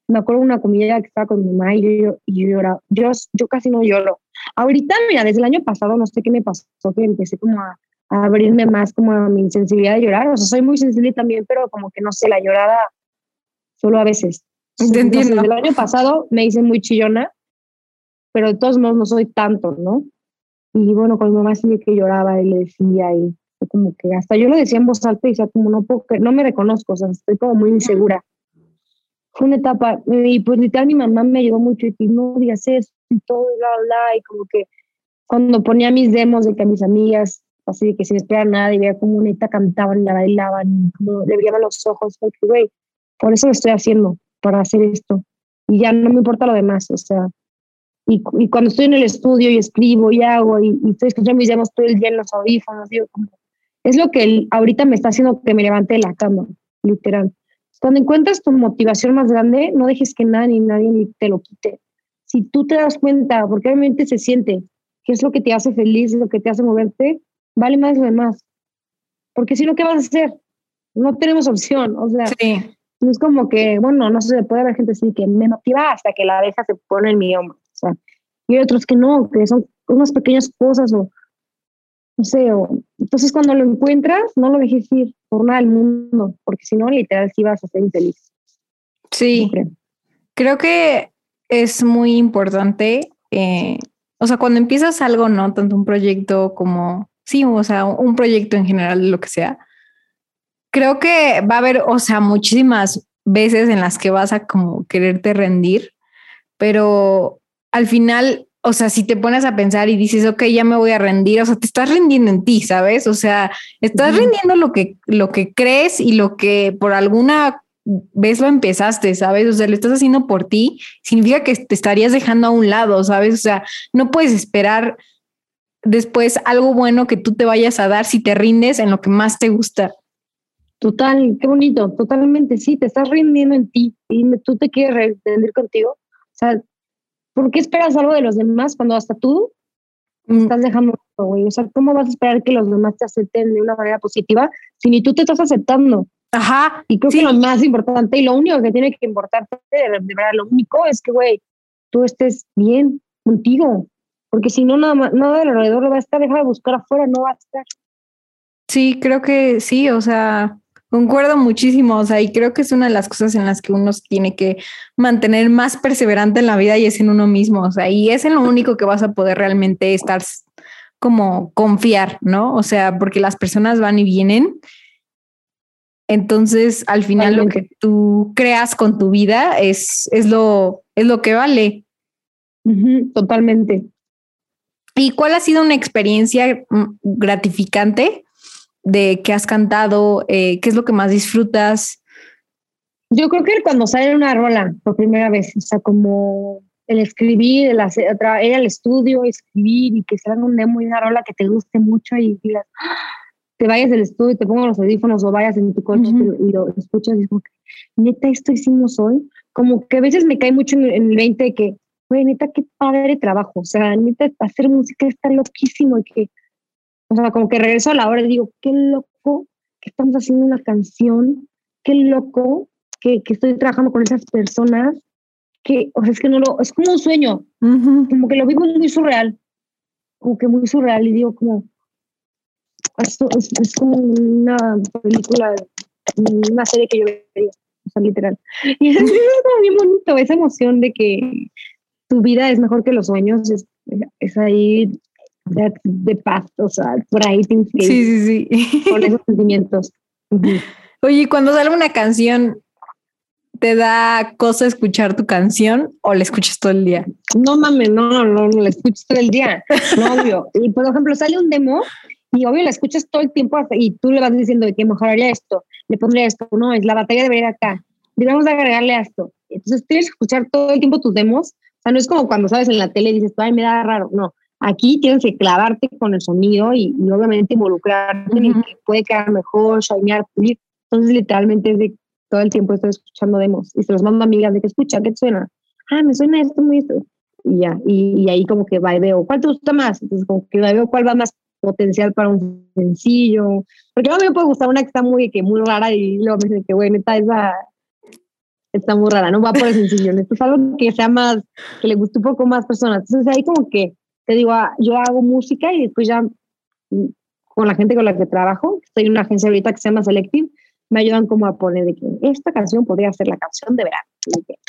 Me acuerdo de una comida que estaba con mi mamá y yo, y yo lloraba. Yo, yo casi no lloro. Ahorita, mira, desde el año pasado no sé qué me pasó, que empecé como a, abrirme más como a mi sensibilidad de llorar. O sea, soy muy sensible también, pero como que no sé, la llorada solo a veces. Te entiendo. el año pasado me hice muy chillona, pero de todos modos no soy tanto, ¿no? Y bueno, con mi mamá sí que lloraba y le decía y como que hasta yo lo decía en voz alta y decía como no puedo, no me reconozco, o sea, estoy como muy insegura. Fue una etapa, y pues literal mi mamá me ayudó mucho y no digas eso y todo, bla, bla, y como que cuando ponía mis demos de que a mis amigas, así que sin esperar nada, y veía como neta cantaban la bailaban, como le brillaban los ojos, porque, güey, por eso lo estoy haciendo, para hacer esto. Y ya no me importa lo demás, o sea, y, y, cuando estoy en el estudio y escribo y hago y, y estoy escuchando mis demos todo el día en los audífonos, digo como, es lo que ahorita me está haciendo que me levante de la cama, literal. Cuando encuentras tu motivación más grande, no dejes que nadie ni nadie te lo quite. Si tú te das cuenta, porque obviamente se siente, que es lo que te hace feliz, lo que te hace moverte, vale más lo demás. Porque si no, ¿qué vas a hacer? No tenemos opción. O sea, no es como que, bueno, no sé, puede haber gente así que me motiva hasta que la abeja se pone en mi hombro. O sea, y hay otros que no, que son unas pequeñas cosas o no sé, entonces cuando lo encuentras, no lo dejes ir por nada del mundo, porque si no, literal, sí vas a ser infeliz. Sí, creo. que es muy importante eh, o sea, cuando empiezas algo, ¿no? Tanto un proyecto como, sí, o sea, un proyecto en general, lo que sea, creo que va a haber, o sea, muchísimas veces en las que vas a como quererte rendir, pero al final, o sea, si te pones a pensar y dices, ok, ya me voy a rendir, o sea, te estás rendiendo en ti, ¿sabes? O sea, estás rindiendo lo que, lo que crees y lo que por alguna vez lo empezaste, ¿sabes? O sea, lo estás haciendo por ti, significa que te estarías dejando a un lado, ¿sabes? O sea, no puedes esperar después algo bueno que tú te vayas a dar si te rindes en lo que más te gusta. Total, qué bonito, totalmente, sí, te estás rindiendo en ti y tú te quieres rendir contigo. O sea, ¿por qué esperas algo de los demás cuando hasta tú mm. estás dejando, güey? O sea, ¿cómo vas a esperar que los demás te acepten de una manera positiva si ni tú te estás aceptando? Ajá. Y creo que lo más importante y lo único que tiene que importarte, de verdad, lo único es que, güey, tú estés bien contigo. Porque si no, nada, nada alrededor va a estar, deja de buscar afuera, no va a estar. Sí, creo que sí, o sea, Concuerdo muchísimo, o sea, y creo que es una de las cosas en las que uno tiene que mantener más perseverante en la vida y es en uno mismo, o sea, y es en lo único que vas a poder realmente estar como confiar, ¿no? O sea, porque las personas van y vienen. Entonces, al final lo que tú creas con tu vida es, es, lo, es lo que vale. totalmente. ¿Y cuál ha sido una experiencia mm, gratificante de qué has cantado, eh, qué es lo que más disfrutas. Yo creo que cuando sale una rola por primera vez, o sea, como el escribir, el hacer, ir al estudio, escribir y que salga un demo y una rola que te guste mucho y digas, ¡Ah! te vayas del estudio y te pongas los audífonos o vayas en tu coche y lo escuchas y es como que, neta, esto hicimos hoy. Como que a veces me cae mucho en, el 20 de que, güey, neta, qué padre trabajo. O sea, neta, hacer música está loquísimo y que o sea, como que regreso a la hora y digo, qué loco que estamos haciendo una canción, qué loco que, que estoy trabajando con esas personas, que, o sea, es que no lo, es como un sueño, como que lo vivo muy surreal, como que muy surreal y digo como, esto es, es, como una película, una serie que yo vería, o sea, literal. [laughs] Y es, es bien bonito, esa emoción de que tu vida es mejor que los sueños, es, es ahí de, paz, o sea, por ahí te Sí, sí, sí. Con esos sentimientos. Oye, cuando sale una canción, ¿te da cosa escuchar tu canción o la escuchas todo el día? No mames, no, no, no, no la escuchas todo el día. No, obvio. Y por ejemplo, sale un demo y obvio la escuchas todo el tiempo y tú le vas diciendo de que mejoraría esto, le pondría esto, no, es la batalla debería ir acá, digamos agregarle a esto. Entonces tienes que escuchar todo el tiempo tus demos. O sea, no es como cuando sabes en la tele y dices, ay, me da raro. No, Aquí tienes que clavarte con el sonido y, obviamente involucrarte en el que puede quedar mejor, shinear, pulir. Entonces, literalmente, es de todo el tiempo estoy escuchando demos y se los mando a amigas de que escucha, ¿qué te suena? Ah, me suena esto, muy esto. Y ya, y, ahí como que va y veo, ¿cuál te gusta más? Entonces, como que veo cuál va más potencial para un sencillo. Porque a mí me puede gustar una que está muy, que muy rara y luego me dicen que, bueno, esta esa está muy rara, no va por el sencillo. Esto es algo que sea más, que le guste un poco más personas. Entonces, ahí como que te digo, ah, yo hago música y después ya mm, con la gente con la que trabajo, estoy en una agencia ahorita que se llama Selective, me ayudan como a poner de que esta canción podría ser la canción de verano.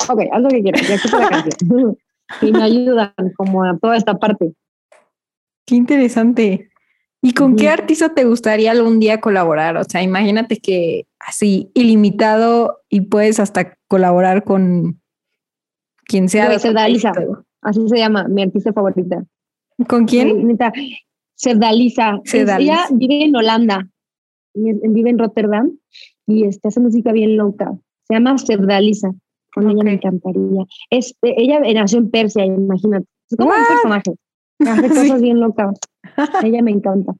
ok, haz lo que quieras, ya la canción. [laughs] y me ayudan como a toda esta parte. Qué interesante. ¿Y con qué artista te gustaría algún día colaborar? O sea, imagínate que así ilimitado y puedes hasta colaborar con quien sea. así se llama, mi artista favorita. ¿Con quién? Cerdaliza. Ella vive en Holanda, vive en Rotterdam y este, hace música bien loca. Se llama Cerdaliza. Con ella me encantaría. Es, ella nació en Persia, imagínate. Es como un personaje. [laughs] Hace cosas bien locas. ella me encanta.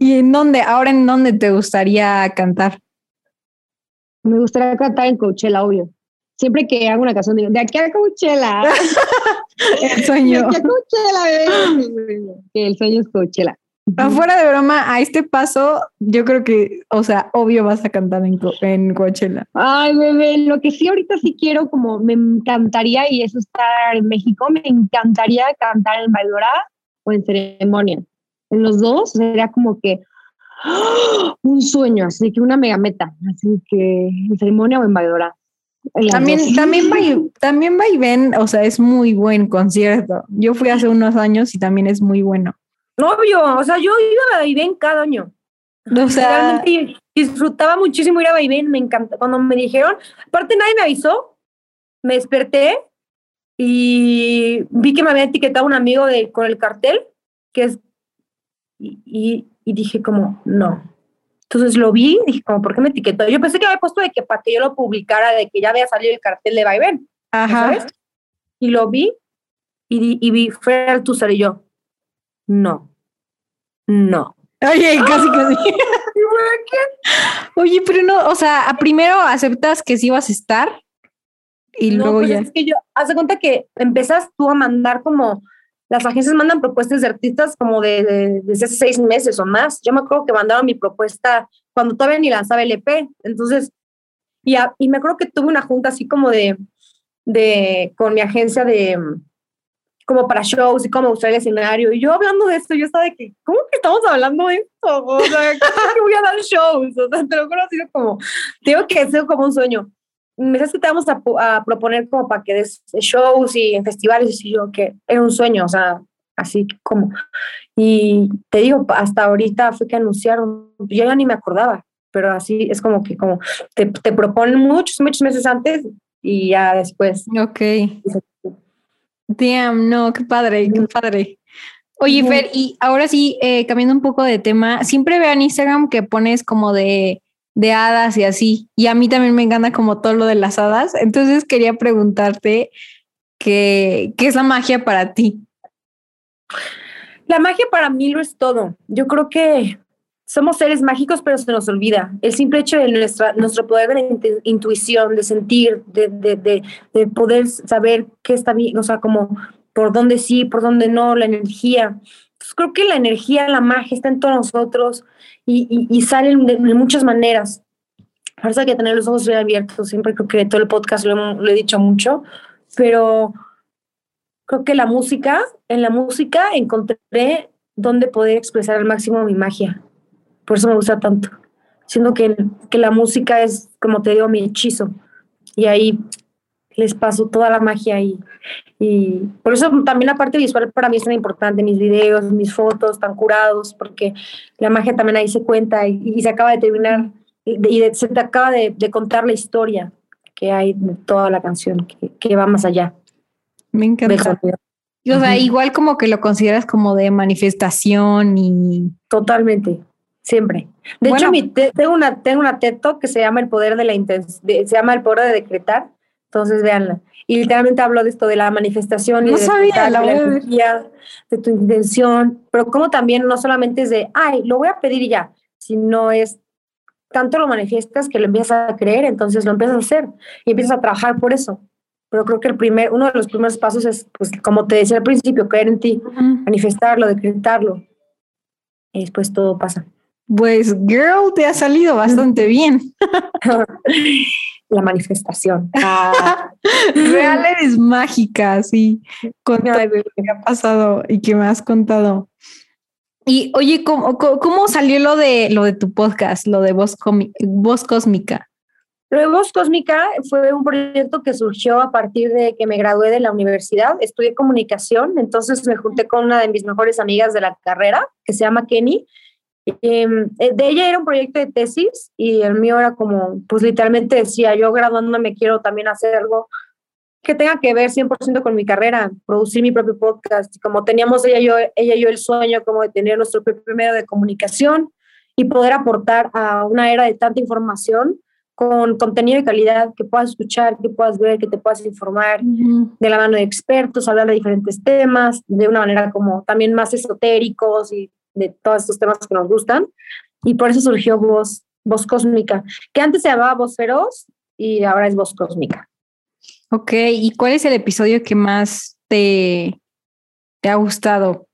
¿Y en dónde? Ahora en dónde te gustaría cantar? Me gustaría cantar en Coachella, obvio siempre que hago una canción digo, de aquí a Coachella. [laughs] el sueño. De aquí a Coachella, Que el sueño es Coachella. Afuera de broma, a este paso, yo creo que, o sea, obvio vas a cantar en, en Coachella. Ay, bebé, lo que sí ahorita sí quiero, como me encantaría, y eso estar en México, me encantaría cantar en Bailora o en ceremonia. En los dos sería como que ¡ah! un sueño, así que una mega meta, así que en ceremonia o en Bailora También, también, Vai, [laughs] también Vaivén, o sea, es muy buen concierto. Yo fui hace unos años y también es muy bueno. Obvio, o sea, yo iba a Vaivén cada año. O sea, Realmente disfrutaba muchísimo ir a Vaivén, me encanta. Cuando me dijeron, aparte nadie me avisó, me desperté y vi que me había etiquetado un amigo de, con el cartel, que es, y, y dije como, no, entonces lo vi, dije, como, ¿por qué me etiquetó? Yo pensé que había puesto de que para que yo lo publicara, de que ya había salido el cartel de Vaivén. Ajá. ¿sabes? Y lo vi y, y vi Fer Altuzar y yo, no, no. Oye, casi, casi. Oye, pero no, o sea, primero aceptas que sí ibas a estar y luego pues ya. Es que yo, haz cuenta que empezas tú a mandar como las agencias mandan propuestas de artistas como de, desde hace seis meses o más. Yo me acuerdo que mandaron mi propuesta cuando todavía ni lanzaba el EP. Entonces, y, y me acuerdo que tuve una junta así como de, de, con mi agencia de, como para shows y cómo usar el escenario. Y yo hablando de esto, yo estaba de que, ¿cómo que estamos hablando de esto? O sea, ¿cómo que voy a dar shows? O sea, te lo juro, ha sido como, digo que es como un sueño me que te vamos a, proponer como para que des shows y en festivales y yo que era un sueño, o sea, así como. Y te digo, hasta ahorita fue que anunciaron, yo ya ni me acordaba, pero así es como que como te, te proponen muchos, muchos meses antes y ya después. Ok. Damn, no, qué padre, qué padre. Oye, Fer, y ahora sí, eh, cambiando un poco de tema, siempre veo en Instagram que pones como de de hadas y así. Y a mí también me encanta como todo lo de las hadas. Entonces quería preguntarte qué, qué es la magia para ti. La magia para mí lo es todo. Yo creo que somos seres mágicos, pero se nos olvida. El simple hecho de nuestra, nuestro poder de intuición, de sentir, de, de, de, poder saber qué está bien, o sea, como por dónde sí, por dónde no, la energía. creo que la energía, la magia está en todos nosotros y, y, salen de, muchas maneras. Hay que tener los ojos bien abiertos. Siempre creo que todo el podcast lo, lo he dicho mucho, pero creo que la música, en la música encontré dónde poder expresar al máximo mi magia. Por eso me gusta tanto. Siendo que, que la música es, como te digo, mi hechizo. Y ahí les paso toda la magia ahí. Y por eso también la parte visual para mí es tan importante, mis videos, mis fotos tan curados, porque la magia también ahí se cuenta y, se acaba de terminar y, se te acaba de, contar la historia que hay de toda la canción, que, va más allá. Me encanta. o sea, igual como que lo consideras como de manifestación y... Totalmente, siempre. De hecho, mi tengo, una, tengo una TED que se llama El Poder de la se llama El Poder de Decretar, entonces, véanla. Y literalmente hablo de esto, de la manifestación y de, la, energía, de tu intención, pero como también no solamente es de, ay, lo voy a pedir y ya, sino es, tanto lo manifiestas que lo empiezas a creer, entonces lo empiezas a hacer y empiezas a trabajar por eso. Pero creo que el primer, uno de los primeros pasos es, pues, como te decía al principio, creer en ti, manifestarlo, decretarlo. Y después todo pasa. Pues, girl, te ha salido bastante bien. la manifestación. [laughs] Ah. Real eres mágica, sí, con todo lo que ha pasado y que me has contado. Y oye, ¿cómo, ¿cómo, salió lo de, lo de tu podcast, lo de Voz, Voz Cósmica? Lo de Voz Cósmica fue un proyecto que surgió a partir de que me gradué de la universidad. Estudié comunicación, entonces me junté con una de mis mejores amigas de la carrera, que se llama Kenny, eh, de ella era un proyecto de tesis y el mío era como, pues literalmente decía, yo graduándome quiero también hacer algo que tenga que ver 100% con mi carrera, producir mi propio podcast. Como teníamos ella y yo, ella y yo el sueño como de tener nuestro propio medio de comunicación y poder aportar a una era de tanta información con contenido de calidad que puedas escuchar, que puedas ver, que te puedas informar de la mano de expertos, hablar de diferentes temas, de una manera como también más esotéricos y de todos estos temas que nos gustan. Y por eso surgió Voz, Voz Cósmica, que antes se llamaba Voz Feroz y ahora es Voz Cósmica. Ok, ¿y cuál es el episodio que más te, te ha gustado?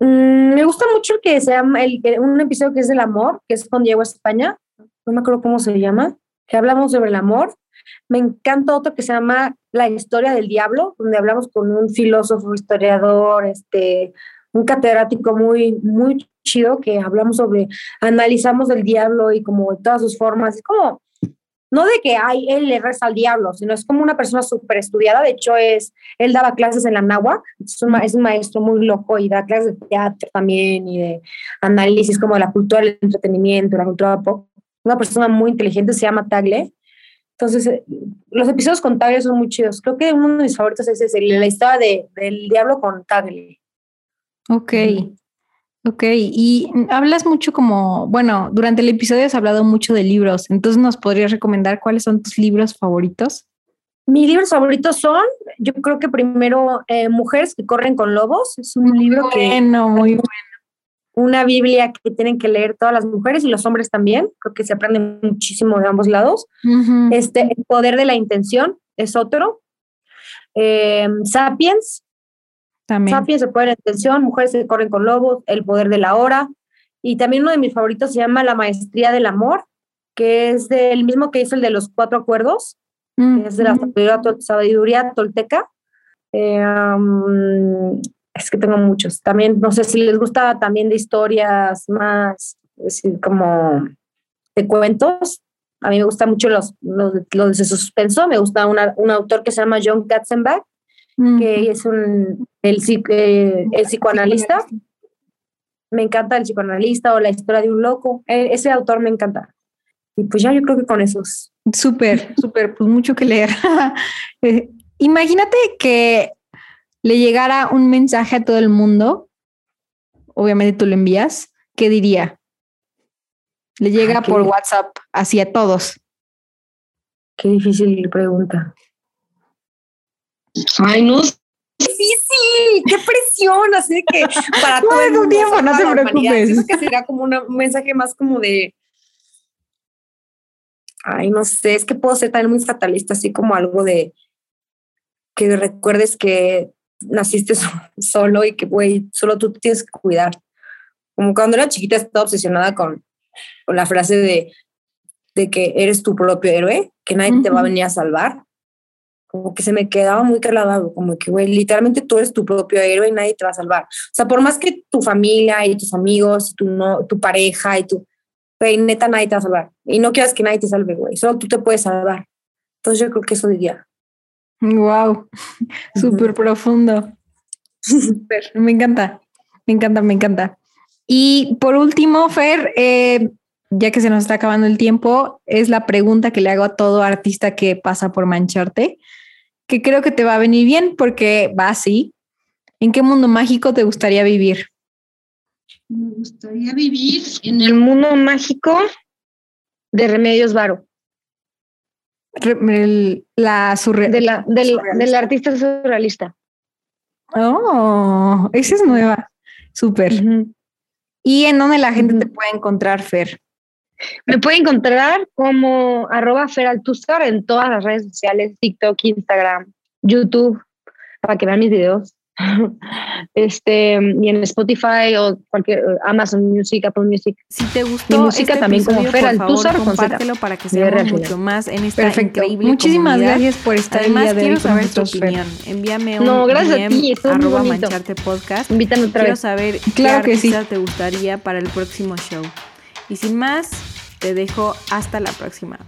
Mm, me gusta mucho el que se llama, el, un episodio que es del amor, que es con Diego España, no me acuerdo cómo se llama, que hablamos sobre el amor. Me encanta otro que se llama La historia del diablo, donde hablamos con un filósofo, historiador, este, un catedrático muy, muy chido que hablamos sobre, analizamos el diablo y como todas sus formas. Es como, no de que hay él le reza al diablo, sino es como una persona súper estudiada. De hecho, es, él daba clases en la náhuac, es es un, maestro muy loco y da clases de teatro también y de análisis como de la cultura del entretenimiento, la cultura pop. Una persona muy inteligente, se llama Tagle. Entonces, eh, los episodios con Tagle son muy chidos. Creo que uno de mis favoritos es ese, la historia de, del diablo con Tagle. Ok. Ok, y hablas mucho como, bueno, durante el episodio has hablado mucho de libros, entonces nos podrías recomendar cuáles son tus libros favoritos. Mis libros favoritos son, yo creo que primero eh, Mujeres que corren con lobos, es un libro muy que... Bueno, muy bueno. Una Biblia que tienen que leer todas las mujeres y los hombres también, creo que se aprende muchísimo de ambos lados. Uh -huh. Este, El poder de la intención es otro. Eh, Sapiens, También. Sapiens, el poder de intención, Mujeres que corren con lobos, El poder de la hora. Y también uno de mis favoritos se llama La maestría del amor, que es del mismo que hizo el de los cuatro acuerdos, Mm, que es de la sabiduría, tol- sabiduría tolteca. Eh, um, es que tengo muchos. También, no sé si les gusta también de historias más, es decir, como de cuentos. A mí me gustan mucho los, los, los de suspenso. Me gusta una- un autor que se llama John Katzenbach, mm. que es un, el, eh, el psicoanalista. Me encanta el psicoanalista o la historia de un loco. Eh, ese autor me encanta. Y pues ya yo creo que con esos. Súper, súper, pues mucho que leer. [laughs] Eh, Imagínate que le llegara un mensaje a todo el mundo, obviamente tú lo envías, ¿qué diría? Le llega Ah, por. WhatsApp, así a todos. Qué difícil pregunta. Ay, no sé. Difícil, qué presión, así de que para [laughs] todo el mundo, tiempo, no te preocupes. Siento que sería como una- un mensaje más como de. Ay, no sé, es que puedo ser también muy fatalista, así como algo de que recuerdes que naciste so- solo y que, güey, solo tú te tienes que cuidar. Como cuando era chiquita estaba obsesionada con, con la frase de, de que eres tu propio héroe, que nadie te va a venir a salvar. Como que se me quedaba muy clavado, como que, güey, literalmente tú eres tu propio héroe y nadie te va a salvar. O sea, por más que tu familia y tus amigos, tu, no, tu pareja y tu, güey, neta nadie te va a salvar. Y no quieras que nadie te salve, güey, solo tú te puedes salvar. Entonces yo creo que eso diría. Wow, [laughs] súper profundo. Súper, me encanta, me encanta, me encanta. Y por último, Fer, eh, ya que se nos está acabando el tiempo, es la pregunta que le hago a todo artista que pasa por mancharte, que creo que te va a venir bien porque va así. ¿En qué mundo mágico te gustaría vivir? Me gustaría vivir en el mundo mágico de Remedios Varo, Re- la surre- de la, del, surrealista. del artista surrealista. Oh, esa es nueva. Súper. ¿Y en dónde la gente te puede encontrar, Fer? Me puede encontrar como arroba feraltuzar en todas las redes sociales, TikTok, Instagram, YouTube, para que vean mis videos. [laughs] Este, y en Spotify o cualquier Amazon Music, Apple Music. Si te Mi gustó música este también como episodio, Fer por Altúzar favor, con Z. compártelo para que seamos mucho más en esta Perfecto. increíble Muchísimas comunidad. Gracias por estar Además, de quiero saber tu nosotros, Fer. opinión. Envíame un No, gracias a DM, ti, estuvo muy arroba mancharte podcast. Invítame otra Quiero vez. saber Claro qué que sí. te gustaría para el próximo show. Y sin más, te dejo hasta la próxima.